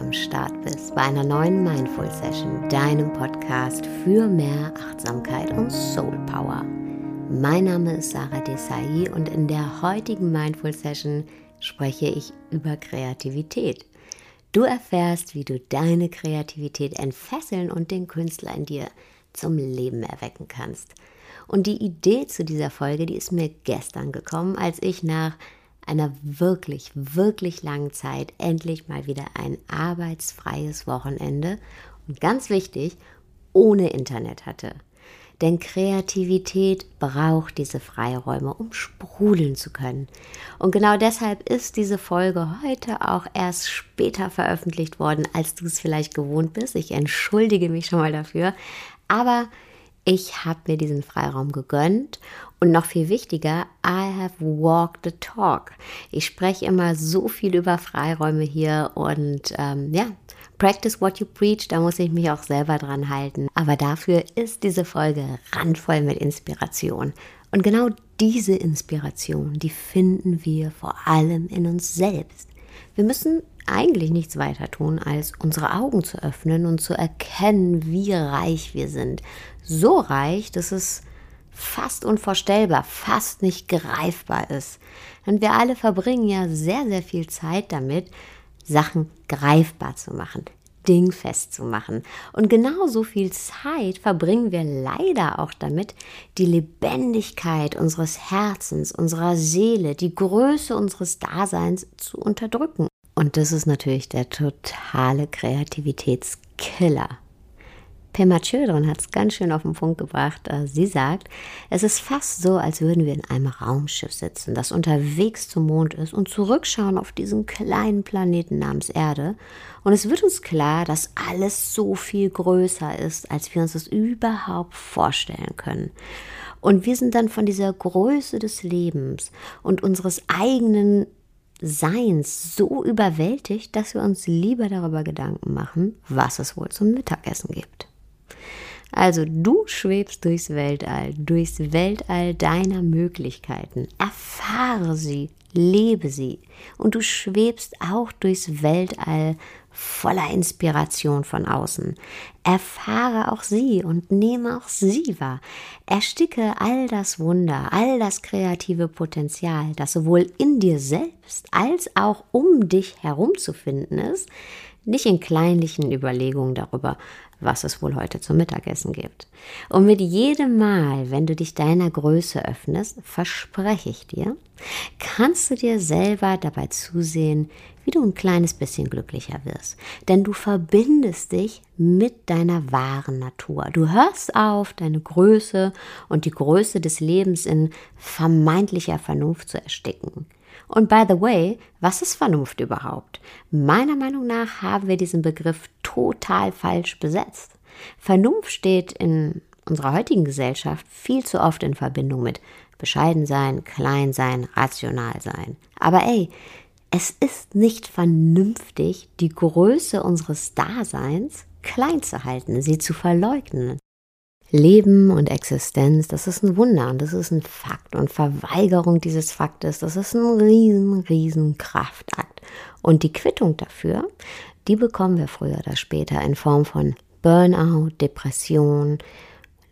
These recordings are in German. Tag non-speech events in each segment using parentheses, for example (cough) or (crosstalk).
am Start bist bei einer neuen Mindful Session, deinem Podcast für mehr Achtsamkeit und Soul Power. Mein Name ist Sarah Desai und in der heutigen Mindful Session spreche ich über Kreativität. Du erfährst, wie du deine Kreativität entfesseln und den Künstler in dir zum Leben erwecken kannst. Und die Idee zu dieser Folge, die ist mir gestern gekommen, als ich nach einer wirklich, wirklich langen Zeit endlich mal wieder ein arbeitsfreies Wochenende und ganz wichtig, ohne Internet hatte. Denn Kreativität braucht diese Freiräume, um sprudeln zu können. Und genau deshalb ist diese Folge heute auch erst später veröffentlicht worden, als du es vielleicht gewohnt bist. Ich entschuldige mich schon mal dafür. Aber ich habe mir diesen Freiraum gegönnt und noch viel wichtiger, I have walked the talk. Ich spreche immer so viel über Freiräume hier und ähm, ja, practice what you preach, da muss ich mich auch selber dran halten. Aber dafür ist diese Folge randvoll mit Inspiration. Und genau diese Inspiration, die finden wir vor allem in uns selbst. Wir müssen eigentlich nichts weiter tun, als unsere Augen zu öffnen und zu erkennen, wie reich wir sind. So reich, dass es fast unvorstellbar, fast nicht greifbar ist. Und wir alle verbringen ja sehr, sehr viel Zeit damit, Sachen greifbar zu machen, dingfest zu machen. Und genauso viel Zeit verbringen wir leider auch damit, die Lebendigkeit unseres Herzens, unserer Seele, die Größe unseres Daseins zu unterdrücken. Und das ist natürlich der totale Kreativitätskiller. Pema Children hat es ganz schön auf den Punkt gebracht. Äh, sie sagt, es ist fast so, als würden wir in einem Raumschiff sitzen, das unterwegs zum Mond ist und zurückschauen auf diesen kleinen Planeten namens Erde. Und es wird uns klar, dass alles so viel größer ist, als wir uns das überhaupt vorstellen können. Und wir sind dann von dieser Größe des Lebens und unseres eigenen Seins so überwältigt, dass wir uns lieber darüber Gedanken machen, was es wohl zum Mittagessen gibt. Also du schwebst durchs Weltall, durchs Weltall deiner Möglichkeiten. Erfahre sie, lebe sie. Und du schwebst auch durchs Weltall voller Inspiration von außen. Erfahre auch sie und nehme auch sie wahr. Ersticke all das Wunder, all das kreative Potenzial, das sowohl in dir selbst als auch um dich herum zu finden ist, nicht in kleinlichen Überlegungen darüber, was es wohl heute zum Mittagessen gibt. Und mit jedem Mal, wenn du dich deiner Größe öffnest, verspreche ich dir, kannst du dir selber dabei zusehen, wie du ein kleines bisschen glücklicher wirst. Denn du verbindest dich mit deiner wahren Natur. Du hörst auf, deine Größe und die Größe des Lebens in vermeintlicher Vernunft zu ersticken. Und by the way, was ist Vernunft überhaupt? Meiner Meinung nach haben wir diesen Begriff total falsch besetzt. Vernunft steht in unserer heutigen Gesellschaft viel zu oft in Verbindung mit bescheiden sein, klein sein, rational sein. Aber ey, es ist nicht vernünftig, die Größe unseres Daseins klein zu halten, sie zu verleugnen. Leben und Existenz, das ist ein Wunder und das ist ein Fakt. Und Verweigerung dieses Faktes, das ist ein riesen, riesen Kraftakt. Und die Quittung dafür, die bekommen wir früher oder später in Form von Burnout, Depression,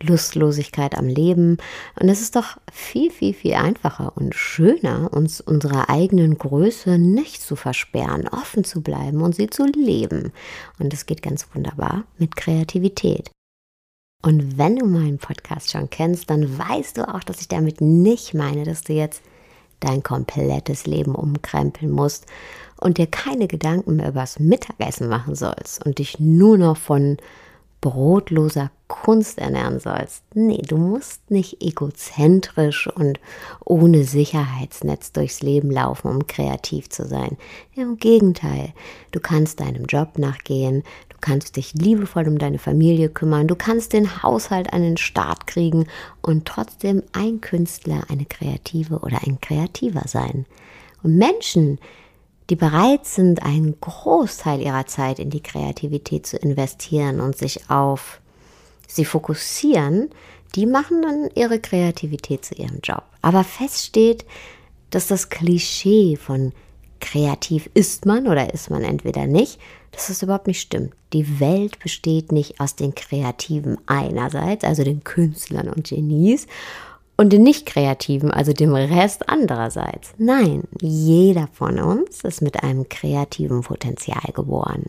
Lustlosigkeit am Leben. Und es ist doch viel, viel, viel einfacher und schöner, uns unserer eigenen Größe nicht zu versperren, offen zu bleiben und sie zu leben. Und das geht ganz wunderbar mit Kreativität. Und wenn du meinen Podcast schon kennst, dann weißt du auch, dass ich damit nicht meine, dass du jetzt dein komplettes Leben umkrempeln musst und dir keine Gedanken mehr übers Mittagessen machen sollst und dich nur noch von brotloser Kunst ernähren sollst. Nee, du musst nicht egozentrisch und ohne Sicherheitsnetz durchs Leben laufen, um kreativ zu sein. Im Gegenteil, du kannst deinem Job nachgehen, du kannst dich liebevoll um deine Familie kümmern, du kannst den Haushalt an den Start kriegen und trotzdem ein Künstler, eine Kreative oder ein Kreativer sein. Und Menschen, die bereit sind, einen Großteil ihrer Zeit in die Kreativität zu investieren und sich auf sie fokussieren, die machen dann ihre Kreativität zu ihrem Job. Aber fest steht, dass das Klischee von kreativ ist man oder ist man entweder nicht, dass das überhaupt nicht stimmt. Die Welt besteht nicht aus den Kreativen einerseits, also den Künstlern und Genies, und den Nicht-Kreativen, also dem Rest andererseits. Nein, jeder von uns ist mit einem kreativen Potenzial geboren.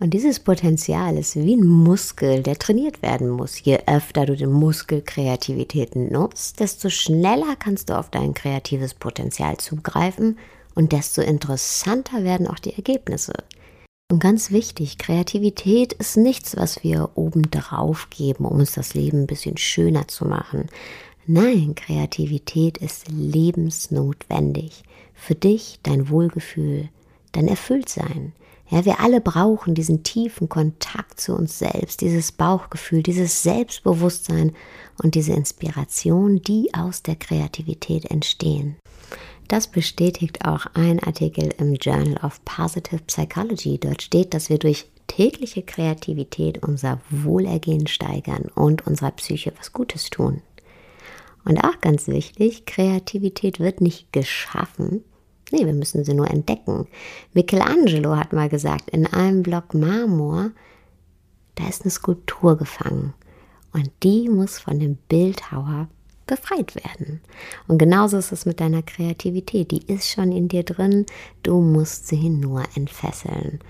Und dieses Potenzial ist wie ein Muskel, der trainiert werden muss. Je öfter du den Muskel Kreativität nutzt, desto schneller kannst du auf dein kreatives Potenzial zugreifen und desto interessanter werden auch die Ergebnisse. Und ganz wichtig, Kreativität ist nichts, was wir obendrauf geben, um uns das Leben ein bisschen schöner zu machen. Nein, Kreativität ist lebensnotwendig. Für dich, dein Wohlgefühl, dein Erfülltsein. Ja, wir alle brauchen diesen tiefen Kontakt zu uns selbst, dieses Bauchgefühl, dieses Selbstbewusstsein und diese Inspiration, die aus der Kreativität entstehen. Das bestätigt auch ein Artikel im Journal of Positive Psychology. Dort steht, dass wir durch tägliche Kreativität unser Wohlergehen steigern und unserer Psyche was Gutes tun. Und auch ganz wichtig, Kreativität wird nicht geschaffen. Nee, wir müssen sie nur entdecken. Michelangelo hat mal gesagt, in einem Block Marmor, da ist eine Skulptur gefangen. Und die muss von dem Bildhauer befreit werden. Und genauso ist es mit deiner Kreativität. Die ist schon in dir drin. Du musst sie nur entfesseln.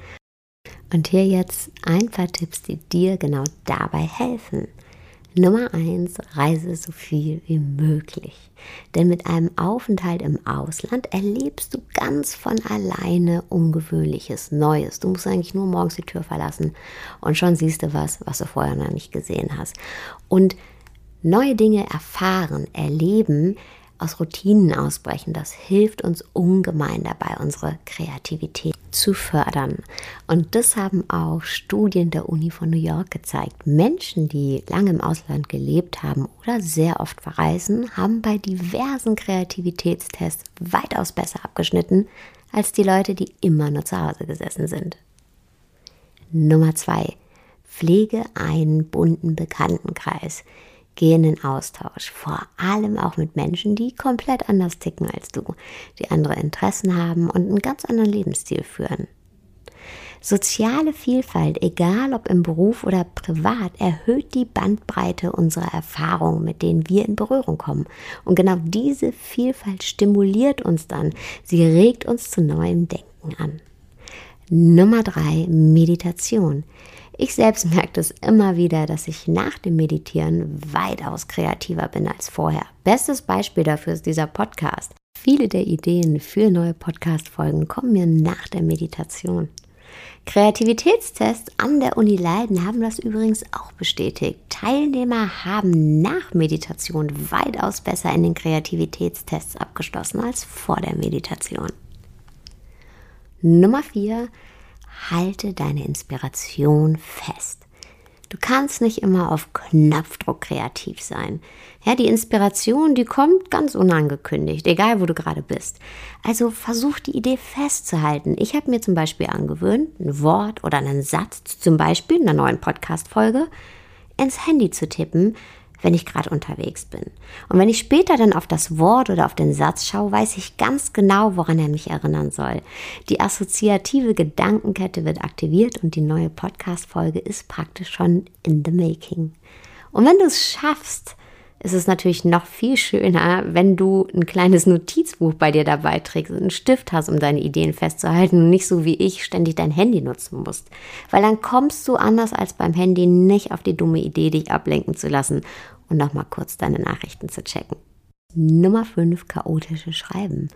Und hier jetzt ein paar Tipps, die dir genau dabei helfen. Nummer eins, reise so viel wie möglich. Denn mit einem Aufenthalt im Ausland erlebst du ganz von alleine Ungewöhnliches, Neues. Du musst eigentlich nur morgens die Tür verlassen und schon siehst du was, was du vorher noch nicht gesehen hast. Und neue Dinge erfahren, erleben, aus Routinen ausbrechen, das hilft uns ungemein dabei, unsere Kreativität zu fördern. Und das haben auch Studien der Uni von New York gezeigt. Menschen, die lange im Ausland gelebt haben oder sehr oft verreisen, haben bei diversen Kreativitätstests weitaus besser abgeschnitten als die Leute, die immer nur zu Hause gesessen sind. Nummer zwei. Pflege einen bunten Bekanntenkreis. Geh in den Austausch, vor allem auch mit Menschen, die komplett anders ticken als du, die andere Interessen haben und einen ganz anderen Lebensstil führen. Soziale Vielfalt, egal ob im Beruf oder privat, erhöht die Bandbreite unserer Erfahrungen, mit denen wir in Berührung kommen. Und genau diese Vielfalt stimuliert uns dann. Sie regt uns zu neuem Denken an. Nummer drei, Meditation. Ich selbst merke das immer wieder, dass ich nach dem Meditieren weitaus kreativer bin als vorher. Bestes Beispiel dafür ist dieser Podcast. Viele der Ideen für neue Podcast-Folgen kommen mir nach der Meditation. Kreativitätstests an der Uni Leiden haben das übrigens auch bestätigt. Teilnehmer haben nach Meditation weitaus besser in den Kreativitätstests abgeschlossen als vor der Meditation. Nummer 4 halte deine Inspiration fest. Du kannst nicht immer auf Knopfdruck kreativ sein. Ja, die Inspiration, die kommt ganz unangekündigt, egal wo du gerade bist. Also versuch die Idee festzuhalten. Ich habe mir zum Beispiel angewöhnt, ein Wort oder einen Satz, zum Beispiel in einer neuen Podcast-Folge, ins Handy zu tippen, wenn ich gerade unterwegs bin. Und wenn ich später dann auf das Wort oder auf den Satz schaue, weiß ich ganz genau, woran er mich erinnern soll. Die assoziative Gedankenkette wird aktiviert und die neue Podcast-Folge ist praktisch schon in the making. Und wenn du es schaffst, ist es natürlich noch viel schöner, wenn du ein kleines Notizbuch bei dir dabei trägst und einen Stift hast, um deine Ideen festzuhalten und nicht so wie ich ständig dein Handy nutzen musst. Weil dann kommst du anders als beim Handy nicht auf die dumme Idee, dich ablenken zu lassen und nochmal kurz deine Nachrichten zu checken. Nummer 5, chaotische Schreiben.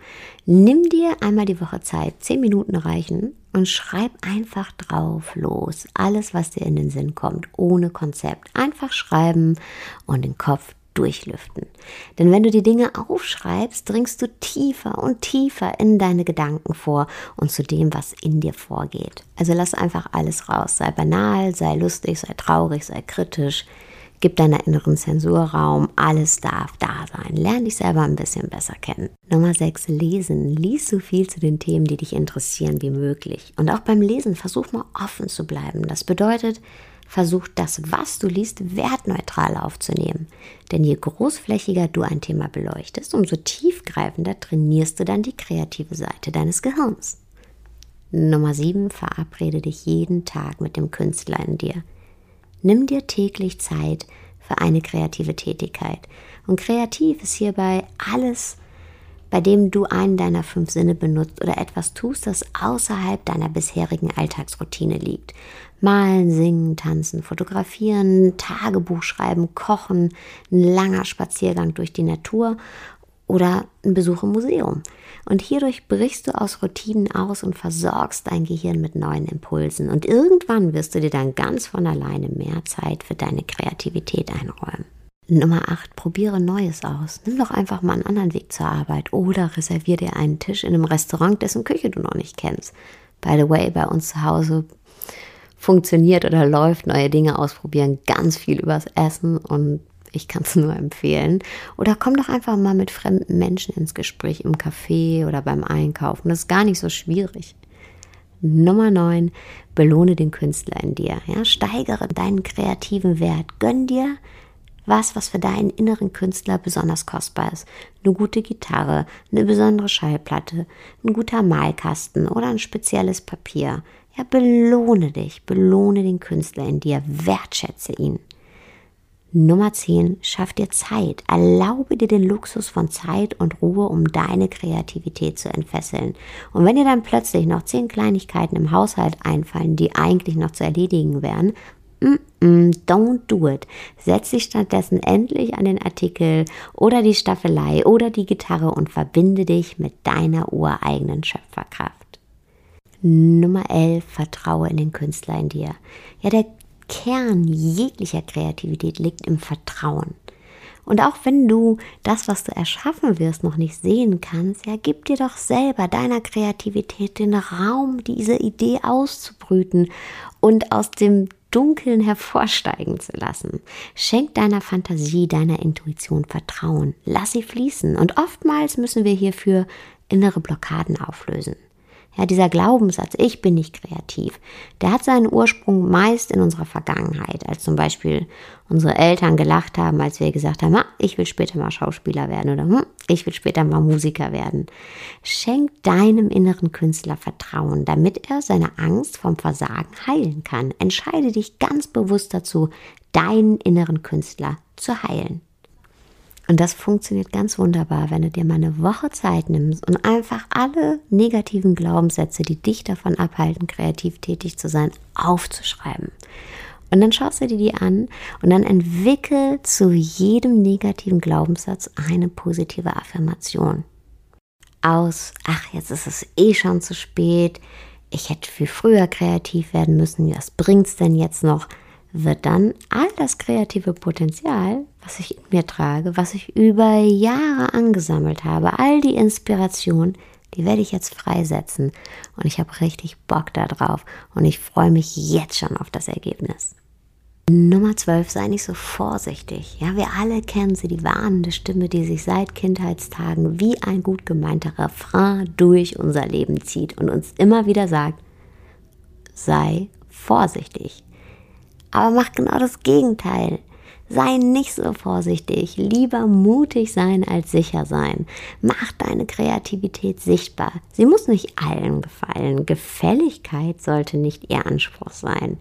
Nimm dir einmal die Woche Zeit, 10 Minuten reichen und schreib einfach drauf los. Alles, was dir in den Sinn kommt, ohne Konzept. Einfach schreiben und den Kopf durchlüften. Denn wenn du die Dinge aufschreibst, dringst du tiefer und tiefer in deine Gedanken vor und zu dem, was in dir vorgeht. Also lass einfach alles raus. Sei banal, sei lustig, sei traurig, sei kritisch. Gib deiner inneren Zensur Raum. Alles darf da sein. Lern dich selber ein bisschen besser kennen. Nummer 6. Lesen. Lies so viel zu den Themen, die dich interessieren, wie möglich. Und auch beim Lesen versuch mal offen zu bleiben. Das bedeutet, versuch das, was du liest, wertneutral aufzunehmen. Denn je großflächiger du ein Thema beleuchtest, umso tiefgreifender trainierst du dann die kreative Seite deines Gehirns. Nummer 7. Verabrede dich jeden Tag mit dem Künstler in dir. Nimm dir täglich Zeit für eine kreative Tätigkeit. Und kreativ ist hierbei alles, bei dem du einen deiner fünf Sinne benutzt oder etwas tust, das außerhalb deiner bisherigen Alltagsroutine liegt. Malen, singen, tanzen, fotografieren, Tagebuch schreiben, kochen, ein langer Spaziergang durch die Natur oder ein Besuch im Museum. Und hierdurch brichst du aus Routinen aus und versorgst dein Gehirn mit neuen Impulsen. Und irgendwann wirst du dir dann ganz von alleine mehr Zeit für deine Kreativität einräumen. Nummer 8, probiere Neues aus. Nimm doch einfach mal einen anderen Weg zur Arbeit oder reservier dir einen Tisch in einem Restaurant, dessen Küche du noch nicht kennst. By the way, bei uns zu Hause funktioniert oder läuft, neue Dinge ausprobieren, ganz viel übers Essen und ich kann es (laughs) nur empfehlen. Oder komm doch einfach mal mit fremden Menschen ins Gespräch im Café oder beim Einkaufen. Das ist gar nicht so schwierig. Nummer 9, belohne den Künstler in dir. Ja, steigere deinen kreativen Wert. Gönn dir was, was für deinen inneren Künstler besonders kostbar ist. Eine gute Gitarre, eine besondere Schallplatte, ein guter Malkasten oder ein spezielles Papier. Ja, belohne dich, belohne den Künstler in dir, wertschätze ihn. Nummer 10, schaff dir Zeit. Erlaube dir den Luxus von Zeit und Ruhe, um deine Kreativität zu entfesseln. Und wenn dir dann plötzlich noch 10 Kleinigkeiten im Haushalt einfallen, die eigentlich noch zu erledigen wären, don't do it. Setz dich stattdessen endlich an den Artikel oder die Staffelei oder die Gitarre und verbinde dich mit deiner ureigenen Schöpferkraft. Nummer 11, vertraue in den Künstler in dir. Ja, der Kern jeglicher Kreativität liegt im Vertrauen. Und auch wenn du das, was du erschaffen wirst, noch nicht sehen kannst, ja, gib dir doch selber deiner Kreativität den Raum, diese Idee auszubrüten und aus dem Dunkeln hervorsteigen zu lassen. Schenk deiner Fantasie, deiner Intuition Vertrauen. Lass sie fließen. Und oftmals müssen wir hierfür innere Blockaden auflösen. Ja, dieser Glaubenssatz, ich bin nicht kreativ, der hat seinen Ursprung meist in unserer Vergangenheit, als zum Beispiel unsere Eltern gelacht haben, als wir gesagt haben, ah, ich will später mal Schauspieler werden oder hm, ich will später mal Musiker werden. Schenk deinem inneren Künstler Vertrauen, damit er seine Angst vom Versagen heilen kann. Entscheide dich ganz bewusst dazu, deinen inneren Künstler zu heilen. Und das funktioniert ganz wunderbar, wenn du dir mal eine Woche Zeit nimmst und einfach alle negativen Glaubenssätze, die dich davon abhalten, kreativ tätig zu sein, aufzuschreiben. Und dann schaust du dir die an und dann entwickel zu jedem negativen Glaubenssatz eine positive Affirmation. Aus, ach, jetzt ist es eh schon zu spät, ich hätte viel früher kreativ werden müssen, was bringt's denn jetzt noch? wird dann all das kreative Potenzial, was ich in mir trage, was ich über Jahre angesammelt habe, all die Inspiration, die werde ich jetzt freisetzen. Und ich habe richtig Bock darauf und ich freue mich jetzt schon auf das Ergebnis. Nummer 12, sei nicht so vorsichtig. Ja, wir alle kennen sie, die warnende Stimme, die sich seit Kindheitstagen wie ein gut gemeinter Refrain durch unser Leben zieht und uns immer wieder sagt, sei vorsichtig. Aber mach genau das Gegenteil. Sei nicht so vorsichtig, lieber mutig sein als sicher sein. Mach deine Kreativität sichtbar. Sie muss nicht allen gefallen. Gefälligkeit sollte nicht ihr Anspruch sein.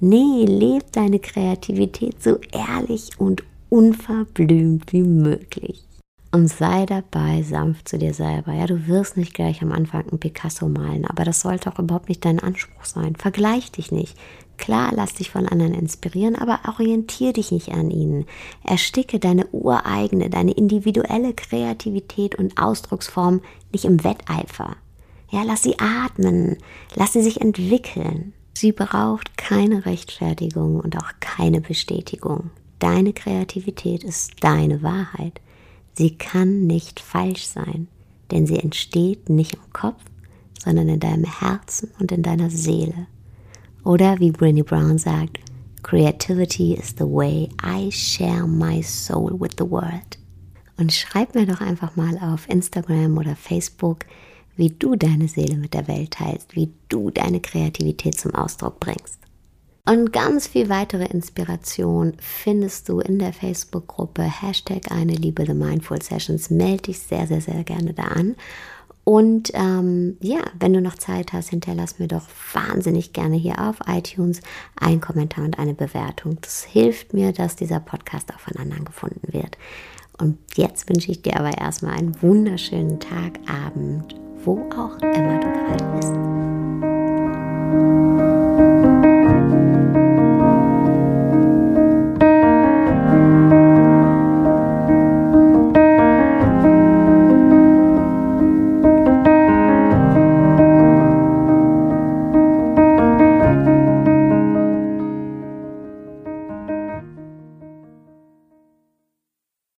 Nee, leb deine Kreativität so ehrlich und unverblümt wie möglich. Und sei dabei sanft zu dir selber. Ja, du wirst nicht gleich am Anfang ein Picasso malen, aber das sollte auch überhaupt nicht dein Anspruch sein. Vergleich dich nicht. Klar, lass dich von anderen inspirieren, aber orientier dich nicht an ihnen. Ersticke deine ureigene, deine individuelle Kreativität und Ausdrucksform nicht im Wetteifer. Ja, lass sie atmen, lass sie sich entwickeln. Sie braucht keine Rechtfertigung und auch keine Bestätigung. Deine Kreativität ist deine Wahrheit. Sie kann nicht falsch sein, denn sie entsteht nicht im Kopf, sondern in deinem Herzen und in deiner Seele. Oder wie Brené Brown sagt, Creativity is the way I share my soul with the world. Und schreib mir doch einfach mal auf Instagram oder Facebook, wie du deine Seele mit der Welt teilst, wie du deine Kreativität zum Ausdruck bringst. Und ganz viel weitere Inspiration findest du in der Facebook-Gruppe Hashtag eine Liebe The Mindful Sessions. Melde dich sehr, sehr, sehr gerne da an. Und ähm, ja, wenn du noch Zeit hast, hinterlass mir doch wahnsinnig gerne hier auf iTunes einen Kommentar und eine Bewertung. Das hilft mir, dass dieser Podcast auch von anderen gefunden wird. Und jetzt wünsche ich dir aber erstmal einen wunderschönen Tag, Abend, wo auch immer du gerade bist.